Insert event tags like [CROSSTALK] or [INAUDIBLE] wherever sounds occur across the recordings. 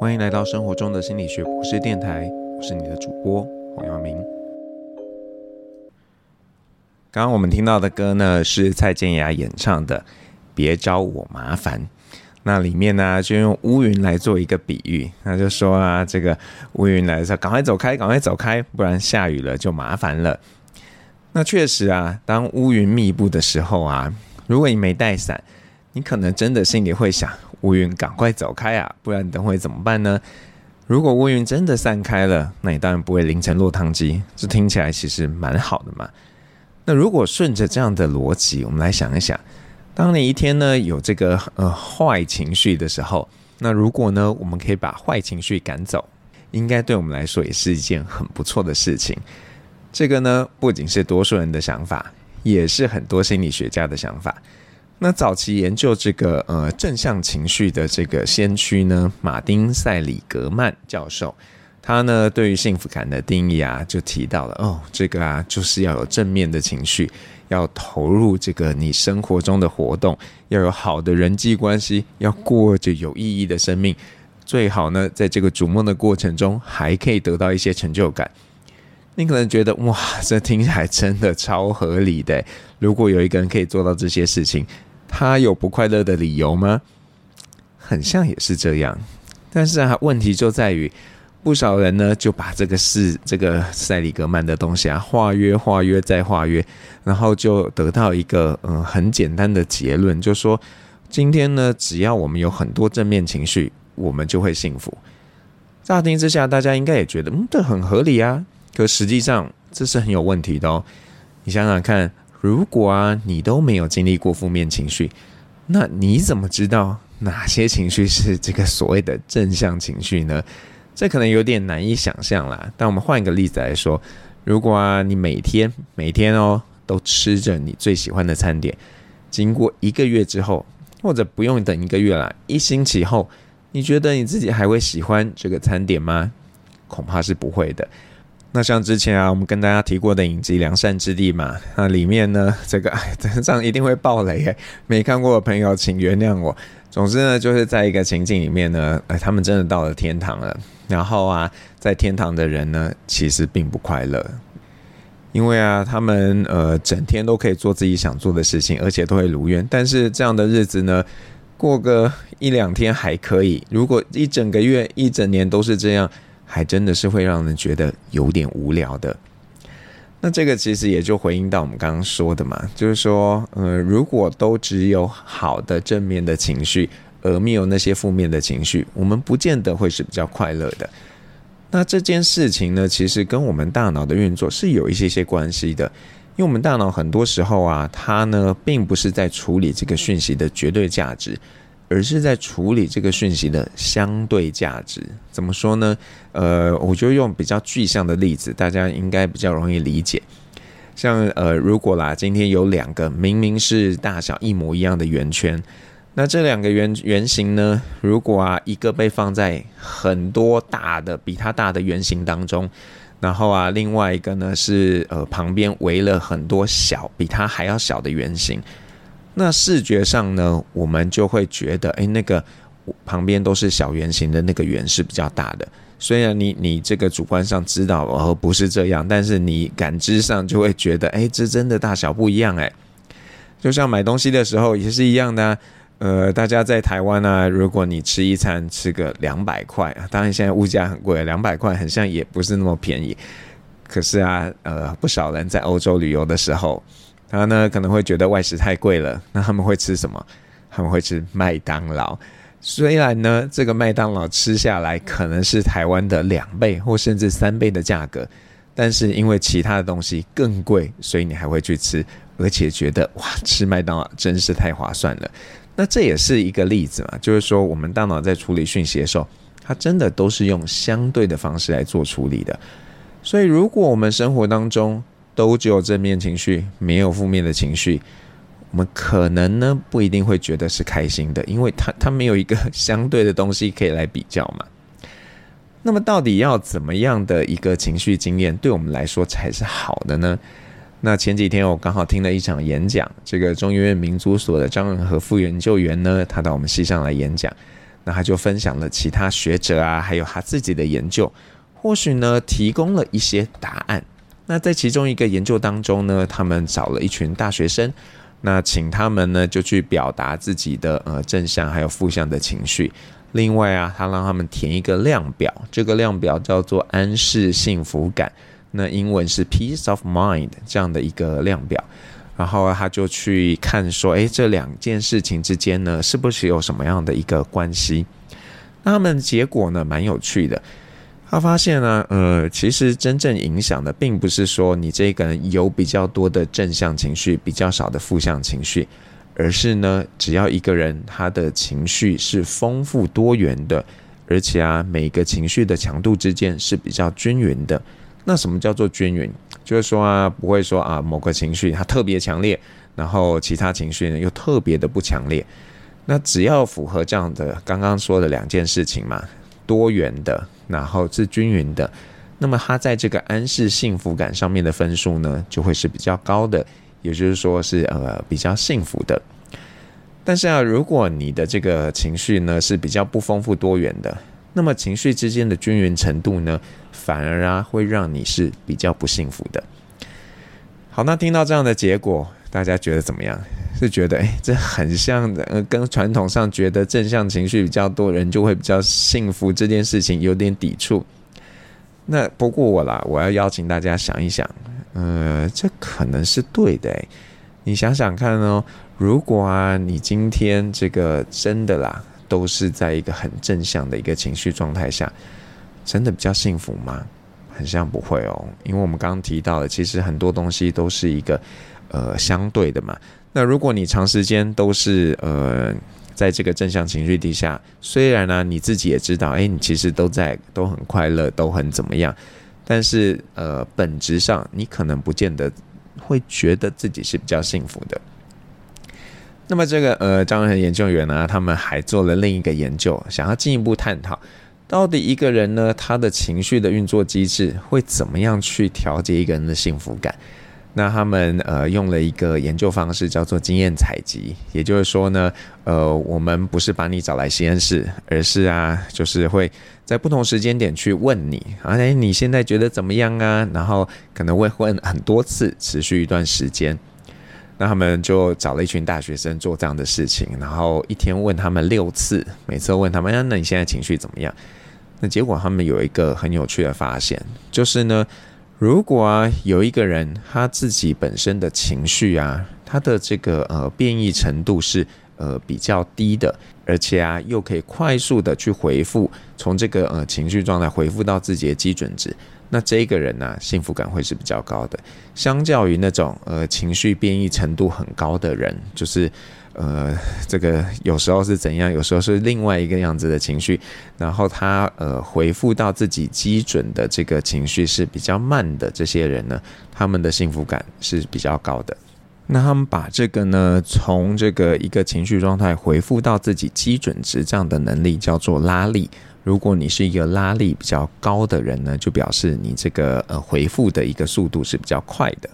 欢迎来到生活中的心理学博士电台，我是你的主播黄耀明。刚刚我们听到的歌呢，是蔡健雅演唱的《别找我麻烦》。那里面呢，就用乌云来做一个比喻，那就说啊，这个乌云来的时候，赶快走开，赶快走开，不然下雨了就麻烦了。那确实啊，当乌云密布的时候啊，如果你没带伞，[LAUGHS] 你可能真的心里会想。乌云，赶快走开啊！不然等会怎么办呢？如果乌云真的散开了，那你当然不会淋成落汤鸡。这听起来其实蛮好的嘛。那如果顺着这样的逻辑，我们来想一想，当你一天呢有这个呃坏情绪的时候，那如果呢我们可以把坏情绪赶走，应该对我们来说也是一件很不错的事情。这个呢不仅是多数人的想法，也是很多心理学家的想法。那早期研究这个呃正向情绪的这个先驱呢，马丁塞里格曼教授，他呢对于幸福感的定义啊，就提到了哦，这个啊就是要有正面的情绪，要投入这个你生活中的活动，要有好的人际关系，要过着有意义的生命，最好呢在这个逐梦的过程中还可以得到一些成就感。你可能觉得哇，这听起来真的超合理的，如果有一个人可以做到这些事情。他有不快乐的理由吗？很像也是这样，但是啊，问题就在于，不少人呢就把这个事，这个塞里格曼的东西啊，化约、化约再化约，然后就得到一个嗯很简单的结论，就说今天呢，只要我们有很多正面情绪，我们就会幸福。乍听之下，大家应该也觉得嗯，这很合理啊。可实际上这是很有问题的哦。你想想看。如果啊，你都没有经历过负面情绪，那你怎么知道哪些情绪是这个所谓的正向情绪呢？这可能有点难以想象啦。但我们换一个例子来说，如果啊，你每天每天哦都吃着你最喜欢的餐点，经过一个月之后，或者不用等一个月啦，一星期后，你觉得你自己还会喜欢这个餐点吗？恐怕是不会的。那像之前啊，我们跟大家提过的影集《良善之地》嘛，那里面呢，这个哎，[LAUGHS] 这样一定会爆雷哎，没看过的朋友请原谅我。总之呢，就是在一个情境里面呢，哎，他们真的到了天堂了。然后啊，在天堂的人呢，其实并不快乐，因为啊，他们呃整天都可以做自己想做的事情，而且都会如愿。但是这样的日子呢，过个一两天还可以，如果一整个月、一整年都是这样。还真的是会让人觉得有点无聊的。那这个其实也就回应到我们刚刚说的嘛，就是说，呃，如果都只有好的正面的情绪，而没有那些负面的情绪，我们不见得会是比较快乐的。那这件事情呢，其实跟我们大脑的运作是有一些些关系的，因为我们大脑很多时候啊，它呢并不是在处理这个讯息的绝对价值。而是在处理这个讯息的相对价值，怎么说呢？呃，我就用比较具象的例子，大家应该比较容易理解。像呃，如果啦，今天有两个明明是大小一模一样的圆圈，那这两个圆圆形呢，如果啊一个被放在很多大的比它大的圆形当中，然后啊另外一个呢是呃旁边围了很多小比它还要小的圆形。那视觉上呢，我们就会觉得，哎，那个旁边都是小圆形的那个圆是比较大的。虽然你你这个主观上知道哦不是这样，但是你感知上就会觉得，哎，这真的大小不一样哎。就像买东西的时候也是一样的啊，呃，大家在台湾呢，如果你吃一餐吃个两百块，当然现在物价很贵，两百块很像也不是那么便宜。可是啊，呃，不少人在欧洲旅游的时候。他呢可能会觉得外食太贵了，[LAUGHS] 那他们会吃什么？他们会吃麦当劳。虽然呢，这个麦当劳吃下来可能是台湾的两倍或甚至三倍的价格，但是因为其他的东西更贵，所以你还会去吃，而且觉得哇，吃麦当劳真是太划算了。那这也是一个例子嘛，就是说我们大脑在处理讯息的时候，它真的都是用相对的方式来做处理的。所以如果我们生活当中，都只有正面情绪，没有负面的情绪，我们可能呢不一定会觉得是开心的，因为它它没有一个相对的东西可以来比较嘛。[LAUGHS] 那么到底要怎么样的一个情绪经验对我们来说才是好的呢？那前几天我刚好听了一场演讲，这个中医院民族所的张仁和副研究员呢，他到我们系上来演讲。那他就分享了其他学者啊，还有他自己的研究，或许呢提供了一些答案。那在其中一个研究当中呢，他们找了一群大学生，那请他们呢就去表达自己的呃正向还有负向的情绪。另外啊，他让他们填一个量表，这个量表叫做安适幸福感，那英文是 Peace of Mind 这样的一个量表。然后他就去看说，诶，这两件事情之间呢，是不是有什么样的一个关系？那他们结果呢，蛮有趣的。他发现呢，呃，其实真正影响的，并不是说你这个人有比较多的正向情绪，比较少的负向情绪。而是呢，只要一个人他的情绪是丰富多元的，而且啊，每个情绪的强度之间是比较均匀的。那什么叫做均匀？就是说啊，不会说啊，某个情绪它特别强烈，然后其他情绪呢又特别的不强烈。那只要符合这样的刚刚说的两件事情嘛，多元的，然后是均匀的，那么它在这个安适幸福感上面的分数呢，就会是比较高的。也就是说是呃比较幸福的，但是啊，如果你的这个情绪呢是比较不丰富多元的，那么情绪之间的均匀程度呢，反而啊会让你是比较不幸福的。好，那听到这样的结果，大家觉得怎么样？是觉得诶，这很像的，呃，跟传统上觉得正向情绪比较多人就会比较幸福这件事情有点抵触。那不过我啦，我要邀请大家想一想。呃，这可能是对的诶，你想想看哦，如果啊，你今天这个真的啦，都是在一个很正向的一个情绪状态下，真的比较幸福吗？很像不会哦，因为我们刚刚提到的，其实很多东西都是一个呃相对的嘛。那如果你长时间都是呃在这个正向情绪底下，虽然呢，你自己也知道，哎，你其实都在都很快乐，都很怎么样。但是，呃，本质上你可能不见得会觉得自己是比较幸福的。那么，这个呃，张文恒研究员呢，他们还做了另一个研究，想要进一步探讨，到底一个人呢，他的情绪的运作机制会怎么样去调节一个人的幸福感。那他们呃用了一个研究方式叫做经验采集，也就是说呢，呃，我们不是把你找来实验室，而是啊，就是会在不同时间点去问你，哎，你现在觉得怎么样啊？然后可能会问很多次，持续一段时间。那他们就找了一群大学生做这样的事情，然后一天问他们六次，每次问他们，那你现在情绪怎么样？那结果他们有一个很有趣的发现，就是呢。如果啊，有一个人他自己本身的情绪啊，他的这个呃变异程度是呃比较低的，而且啊又可以快速的去回复，从这个呃情绪状态回复到自己的基准值，那这个人呢，幸福感会是比较高的，相较于那种呃情绪变异程度很高的人，就是。呃，这个有时候是怎样，有时候是另外一个样子的情绪，然后他呃回复到自己基准的这个情绪是比较慢的。这些人呢，他们的幸福感是比较高的。那他们把这个呢，从这个一个情绪状态回复到自己基准值这样的能力叫做拉力。如果你是一个拉力比较高的人呢，就表示你这个呃回复的一个速度是比较快的。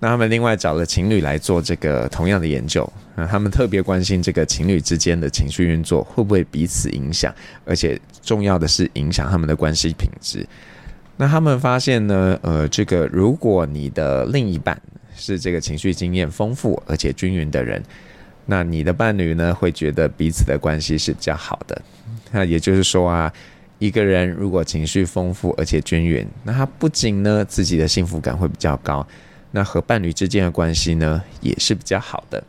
那他们另外找了情侣来做这个同样的研究，那他们特别关心这个情侣之间的情绪运作会不会彼此影响，而且重要的是影响他们的关系品质。那他们发现呢，呃，这个如果你的另一半是这个情绪经验丰富而且均匀的人，那你的伴侣呢会觉得彼此的关系是比较好的。那也就是说啊，一个人如果情绪丰富而且均匀，那他不仅呢自己的幸福感会比较高。那和伴侣之间的关系呢，也是比较好的。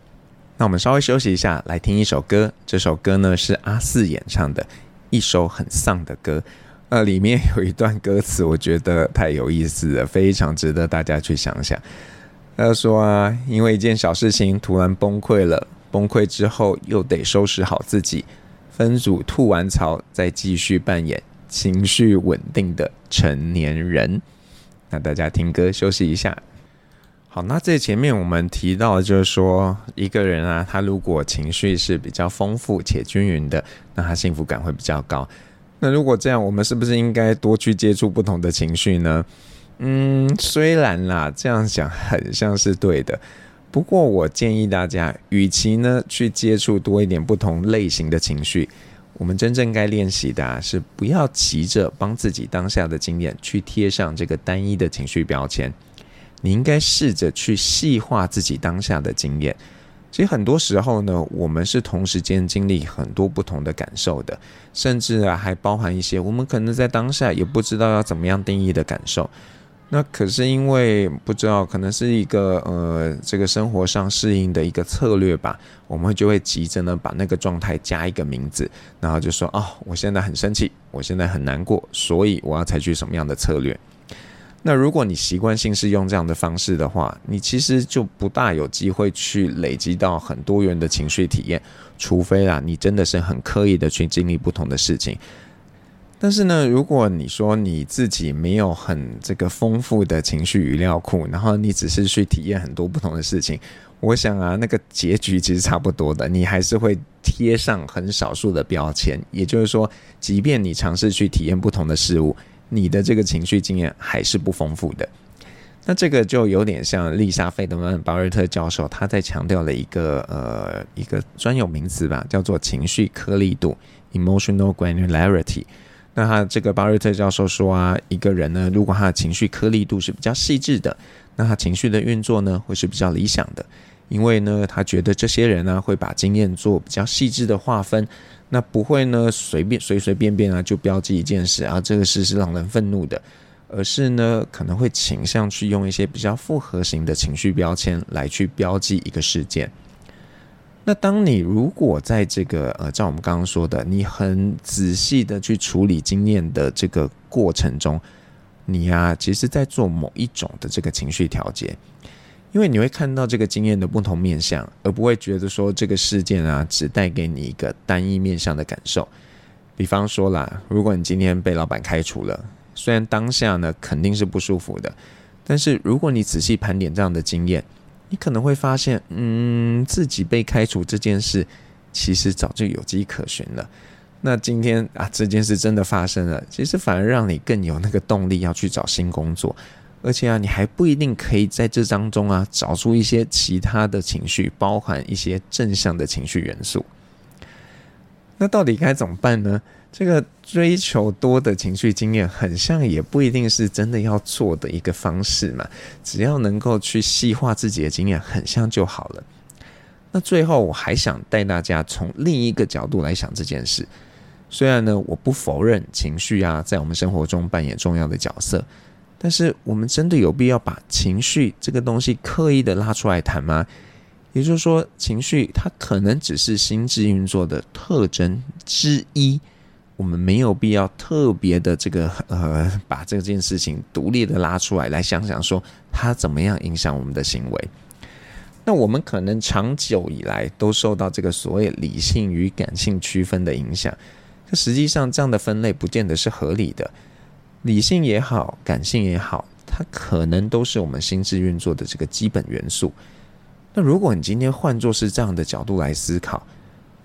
那我们稍微休息一下，来听一首歌。这首歌呢是阿四演唱的，一首很丧的歌。呃，里面有一段歌词，我觉得太有意思了，非常值得大家去想想。他说啊，因为一件小事情突然崩溃了，崩溃之后又得收拾好自己，分组吐完槽，再继续扮演情绪稳定的成年人。那大家听歌休息一下。好，那这前面我们提到就是说，一个人啊，他如果情绪是比较丰富且均匀的，那他幸福感会比较高。那如果这样，我们是不是应该多去接触不同的情绪呢？嗯，虽然啦，这样讲很像是对的，不过我建议大家，与其呢去接触多一点不同类型的情绪，我们真正该练习的啊，是不要急着帮自己当下的经验去贴上这个单一的情绪标签。你应该试着去细化自己当下的经验。其实很多时候呢，我们是同时间经历很多不同的感受的，甚至啊，还包含一些我们可能在当下也不知道要怎么样定义的感受。那可是因为不知道，可能是一个呃，这个生活上适应的一个策略吧，我们就会急着呢把那个状态加一个名字，然后就说哦，我现在很生气，我现在很难过，所以我要采取什么样的策略。那如果你习惯性是用这样的方式的话，你其实就不大有机会去累积到很多元的情绪体验，除非啦，你真的是很刻意的去经历不同的事情。但是呢，如果你说你自己没有很这个丰富的情绪语料库，然后你只是去体验很多不同的事情，我想啊，那个结局其实差不多的，你还是会贴上很少数的标签。也就是说，即便你尝试去体验不同的事物。你的这个情绪经验还是不丰富的，那这个就有点像丽莎·费德曼·巴瑞特教授他在强调的一个呃一个专有名词吧，叫做情绪颗粒度 （emotional granularity）。那他这个巴瑞特教授说啊，一个人呢，如果他的情绪颗粒度是比较细致的，那他情绪的运作呢会是比较理想的，因为呢，他觉得这些人呢会把经验做比较细致的划分。那不会呢，随便随随便便啊就标记一件事啊，这个事是让人愤怒的，而是呢可能会倾向去用一些比较复合型的情绪标签来去标记一个事件。那当你如果在这个呃，像我们刚刚说的，你很仔细的去处理经验的这个过程中，你呀、其实在做某一种的这个情绪调节。因为你会看到这个经验的不同面向，而不会觉得说这个事件啊只带给你一个单一面向的感受。比方说啦，如果你今天被老板开除了，虽然当下呢肯定是不舒服的，但是如果你仔细盘点这样的经验，你可能会发现，嗯，自己被开除这件事其实早就有迹可循了。那今天啊这件事真的发生了，其实反而让你更有那个动力要去找新工作。而且啊，你还不一定可以在这当中啊找出一些其他的情绪，包含一些正向的情绪元素。那到底该怎么办呢？这个追求多的情绪经验，很像也不一定是真的要做的一个方式嘛。只要能够去细化自己的经验，很像就好了。那最后我还想带大家从另一个角度来想这件事。虽然呢，我不否认情绪啊在我们生活中扮演重要的角色。但是我们真的有必要把情绪这个东西刻意的拉出来谈吗？也就是说，情绪它可能只是心智运作的特征之一，我们没有必要特别的这个呃，把这件事情独立的拉出来，来想想说它怎么样影响我们的行为。那我们可能长久以来都受到这个所谓理性与感性区分的影响，可实际上这样的分类不见得是合理的。理性也好，感性也好，它可能都是我们心智运作的这个基本元素。那如果你今天换作是这样的角度来思考，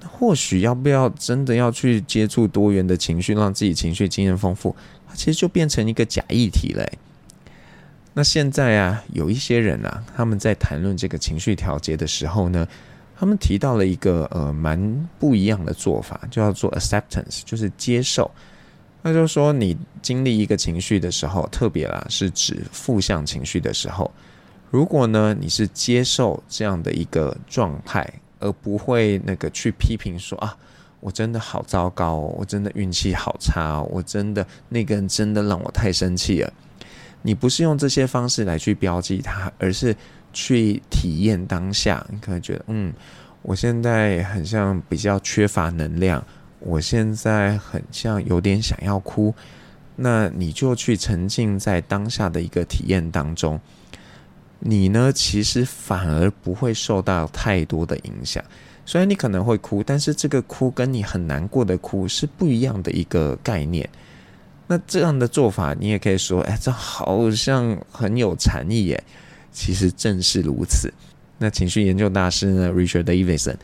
那或许要不要真的要去接触多元的情绪，让自己情绪经验丰富，它其实就变成一个假议题嘞。那现在啊，有一些人啊，他们在谈论这个情绪调节的时候呢，他们提到了一个呃蛮不一样的做法，就叫做 acceptance，就是接受。那就说，你经历一个情绪的时候，特别啦，是指负向情绪的时候，如果呢，你是接受这样的一个状态，而不会那个去批评说啊，我真的好糟糕哦，我真的运气好差哦，我真的那个人真的让我太生气了。你不是用这些方式来去标记它，而是去体验当下。你可能觉得，嗯，我现在很像比较缺乏能量。我现在很像有点想要哭，那你就去沉浸在当下的一个体验当中，你呢，其实反而不会受到太多的影响。虽然你可能会哭，但是这个哭跟你很难过的哭是不一样的一个概念。那这样的做法，你也可以说，哎，这好像很有禅意耶。其实正是如此。那情绪研究大师呢，Richard Davidson。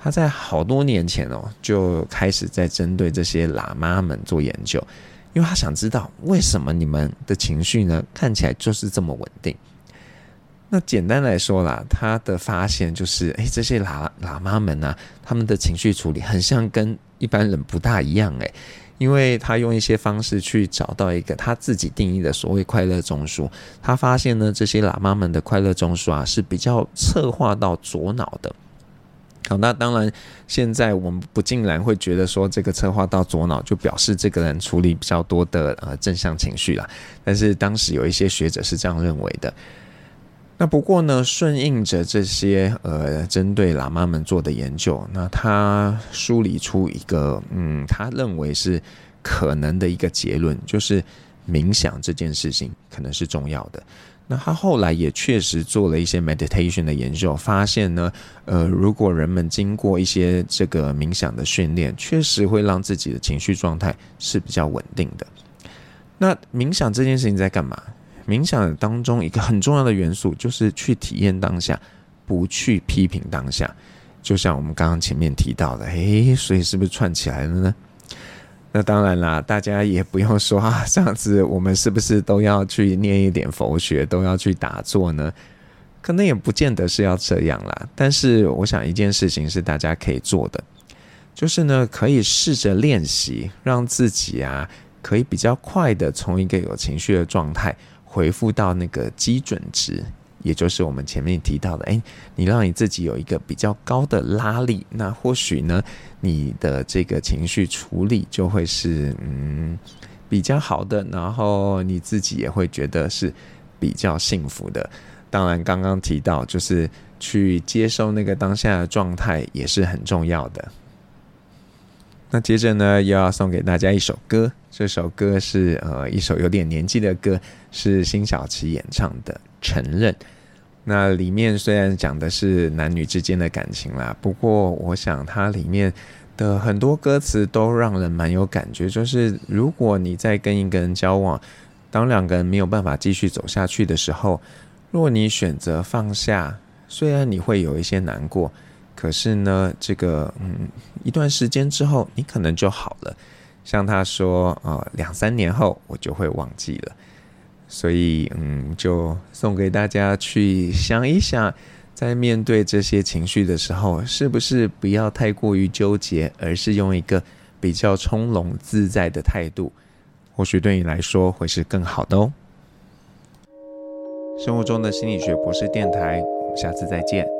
他在好多年前哦，就开始在针对这些喇嘛们做研究，因为他想知道为什么你们的情绪呢，看起来就是这么稳定。那简单来说啦，他的发现就是，诶，这些喇喇嘛们啊，他们的情绪处理很像跟一般人不大一样诶，因为他用一些方式去找到一个他自己定义的所谓快乐中枢。他发现呢，这些喇嘛们的快乐中枢啊是比较侧化到左脑的。好，那当然，现在我们不尽然会觉得说这个策划到左脑就表示这个人处理比较多的呃正向情绪啦。但是当时有一些学者是这样认为的。那不过呢，顺应着这些呃针对喇嘛们做的研究，那他梳理出一个嗯，他认为是可能的一个结论，就是冥想这件事情可能是重要的。那他后来也确实做了一些 meditation 的研究，发现呢，呃，如果人们经过一些这个冥想的训练，确实会让自己的情绪状态是比较稳定的。那冥想这件事情在干嘛？冥想当中一个很重要的元素就是去体验当下，不去批评当下。就像我们刚刚前面提到的，诶，所以是不是串起来了呢？那当然啦，大家也不用说 [LAUGHS] 啊，这样子我们是不是都要去念一点佛学，都要去打坐呢？可能也不见得是要这样啦。但是我想一件事情是大家可以做的，就是呢，可以试着练习，让自己啊，可以比较快的从一个有情绪的状态回复到那个基准值。也就是我们前面提到的，诶，你让你自己有一个比较高的拉力，那或许呢，你的这个情绪处理就会是嗯比较好的，然后你自己也会觉得是比较幸福的。当然，刚刚提到就是去接受那个当下的状态也是很重要的。那接着呢，又要送给大家一首歌，这首歌是呃一首有点年纪的歌，是辛晓琪演唱的。承认，那里面虽然讲的是男女之间的感情啦，不过我想它里面的很多歌词都让人蛮有感觉。就是如果你在跟一个人交往，当两个人没有办法继续走下去的时候，若你选择放下，虽然你会有一些难过，可是呢，这个嗯，一段时间之后，你可能就好了。像他说，呃，两三年后我就会忘记了。所以，嗯，就送给大家去想一想，在面对这些情绪的时候，是不是不要太过于纠结，而是用一个比较从容自在的态度，或许对你来说会是更好的哦。生活中的心理学博士电台，我们下次再见。